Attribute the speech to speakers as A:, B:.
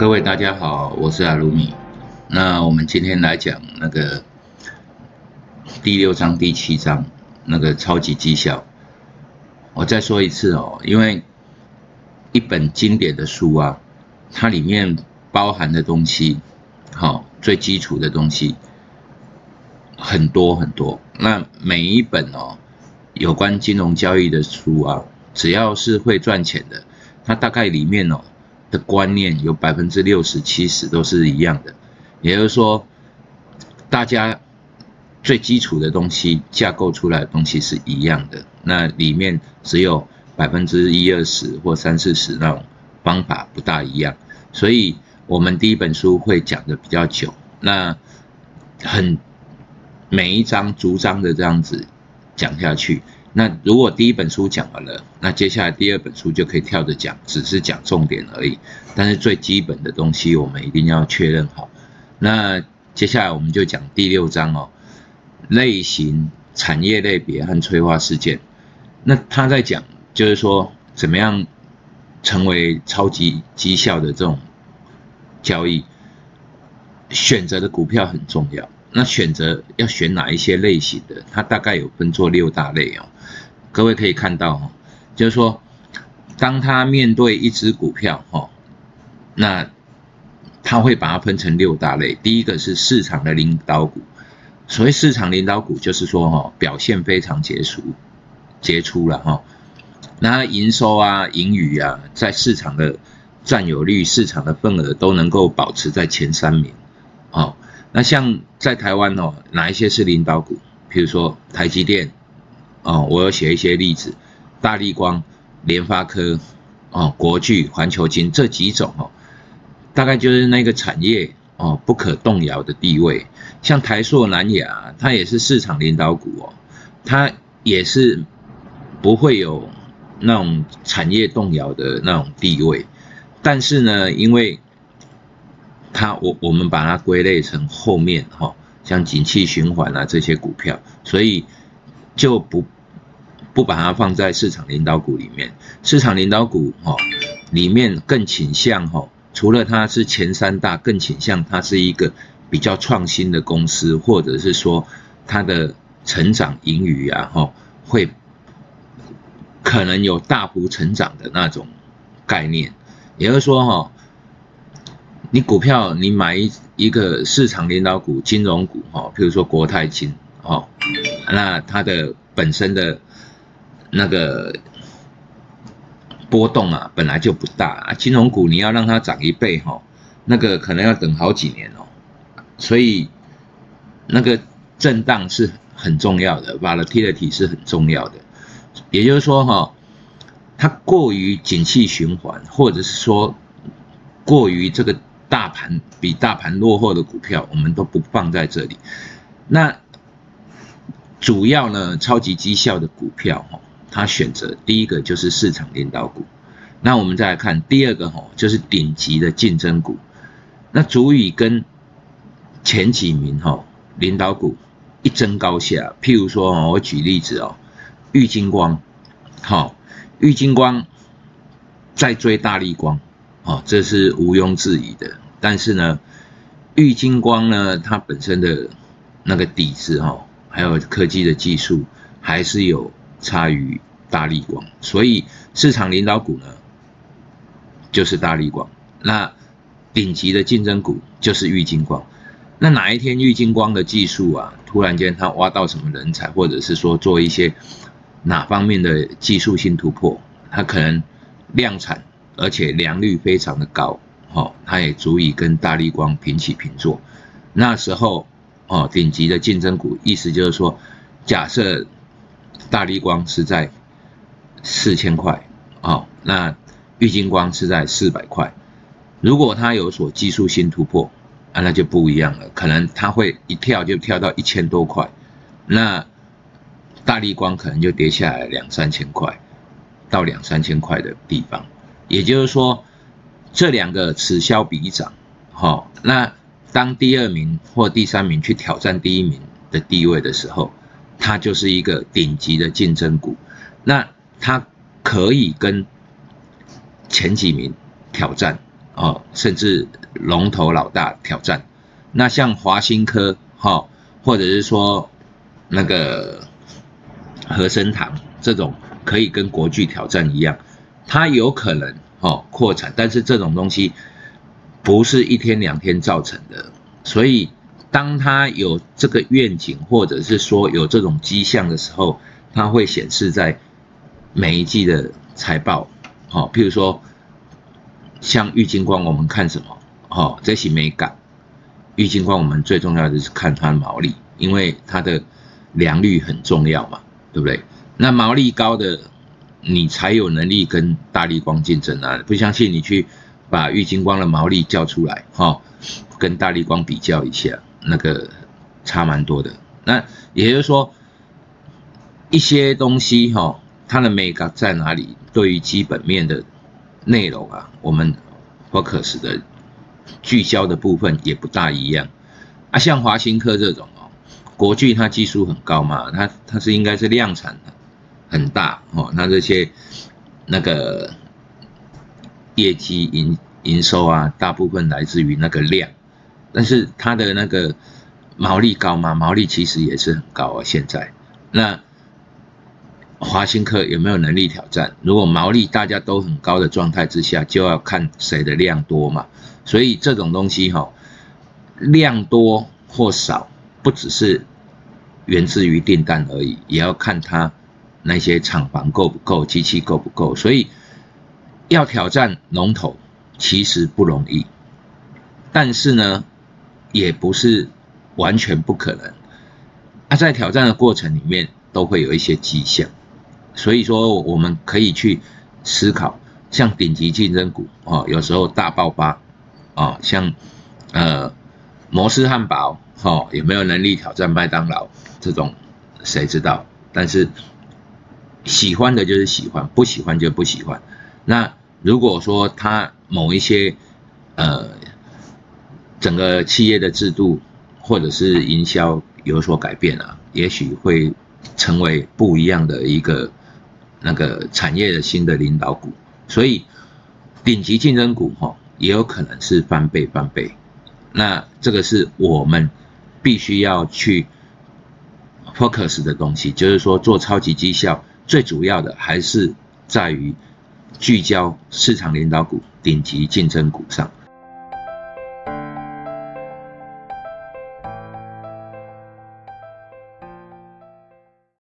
A: 各位大家好，我是阿鲁米。那我们今天来讲那个第六章、第七章那个超级绩效。我再说一次哦，因为一本经典的书啊，它里面包含的东西，好最基础的东西很多很多。那每一本哦，有关金融交易的书啊，只要是会赚钱的，它大概里面哦。的观念有百分之六十七十都是一样的，也就是说，大家最基础的东西架构出来的东西是一样的，那里面只有百分之一二十或三四十那种方法不大一样，所以我们第一本书会讲的比较久，那很每一章逐章的这样子讲下去。那如果第一本书讲完了，那接下来第二本书就可以跳着讲，只是讲重点而已。但是最基本的东西我们一定要确认好。那接下来我们就讲第六章哦，类型、产业类别和催化事件。那他在讲就是说怎么样成为超级绩效的这种交易，选择的股票很重要。那选择要选哪一些类型的？它大概有分作六大类哦。各位可以看到哈，就是说，当他面对一只股票哈，那他会把它分成六大类。第一个是市场的领导股，所谓市场领导股，就是说哈，表现非常杰出、杰出了哈。那营收啊、盈余啊，在市场的占有率、市场的份额都能够保持在前三名，哦。那像在台湾哦，哪一些是领导股？比如说台积电，哦，我有写一些例子，大立光、联发科，哦，国巨、环球金这几种哦，大概就是那个产业哦不可动摇的地位。像台塑、南亚，它也是市场领导股哦，它也是不会有那种产业动摇的那种地位。但是呢，因为它我我们把它归类成后面哈，像景气循环啊这些股票，所以就不不把它放在市场领导股里面。市场领导股哈里面更倾向哈，除了它是前三大，更倾向它是一个比较创新的公司，或者是说它的成长盈余啊哈会可能有大幅成长的那种概念，也就是说哈。你股票，你买一一个市场领导股、金融股，哈，譬如说国泰金，哦，那它的本身的那个波动啊，本来就不大啊。金融股你要让它涨一倍，哈，那个可能要等好几年哦。所以那个震荡是很重要的，volatility 是很重要的。也就是说，哈，它过于景气循环，或者是说过于这个。大盘比大盘落后的股票，我们都不放在这里。那主要呢，超级绩效的股票，哈，它选择第一个就是市场领导股。那我们再来看第二个，哈，就是顶级的竞争股。那足以跟前几名，哈，领导股一争高下。譬如说，我举例子哦，玉金光，好，玉金光在追大力光。哦，这是毋庸置疑的。但是呢，玉金光呢，它本身的那个底子哈，还有科技的技术，还是有差于大力光。所以市场领导股呢，就是大力光。那顶级的竞争股就是玉金光。那哪一天玉金光的技术啊，突然间它挖到什么人才，或者是说做一些哪方面的技术性突破，它可能量产。而且良率非常的高，哦，它也足以跟大力光平起平坐。那时候，哦，顶级的竞争股，意思就是说，假设大力光是在四千块，哦，那玉金光是在四百块。如果它有所技术性突破，啊，那就不一样了，可能它会一跳就跳到一千多块，那大力光可能就跌下来两三千块，到两三千块的地方。也就是说，这两个此消彼长，好，那当第二名或第三名去挑战第一名的地位的时候，它就是一个顶级的竞争股，那它可以跟前几名挑战，哦，甚至龙头老大挑战。那像华新科哈，或者是说那个和生堂这种，可以跟国巨挑战一样，它有可能哦扩产，但是这种东西不是一天两天造成的，所以当它有这个愿景，或者是说有这种迹象的时候，它会显示在每一季的财报，好，譬如说像玉金光，我们看什么？好，这些美感。玉金光，我们最重要的是看它的毛利，因为它的良率很重要嘛，对不对？那毛利高的，你才有能力跟大力光竞争啊！不相信你去把玉金光的毛利叫出来，哈，跟大力光比较一下，那个差蛮多的。那也就是说，一些东西哈，它的美感在哪里？对于基本面的内容啊，我们 focus 的。聚焦的部分也不大一样啊，像华新科这种哦，国巨它技术很高嘛，它它是应该是量产的很大哦，那这些那个业绩营营收啊，大部分来自于那个量，但是它的那个毛利高吗？毛利其实也是很高啊，现在那华新科有没有能力挑战？如果毛利大家都很高的状态之下，就要看谁的量多嘛。所以这种东西哈，量多或少，不只是源自于订单而已，也要看它那些厂房够不够，机器够不够。所以要挑战龙头其实不容易，但是呢，也不是完全不可能。啊，在挑战的过程里面都会有一些迹象，所以说我们可以去思考，像顶级竞争股啊，有时候大爆发。啊，像，呃，摩斯汉堡，哈，有没有能力挑战麦当劳？这种谁知道？但是喜欢的就是喜欢，不喜欢就不喜欢。那如果说他某一些，呃，整个企业的制度或者是营销有所改变啊，也许会成为不一样的一个那个产业的新的领导股。所以顶级竞争股，哈。也有可能是翻倍翻倍，那这个是我们必须要去 focus 的东西，就是说做超级绩效最主要的还是在于聚焦市场领导股、顶级竞争股上。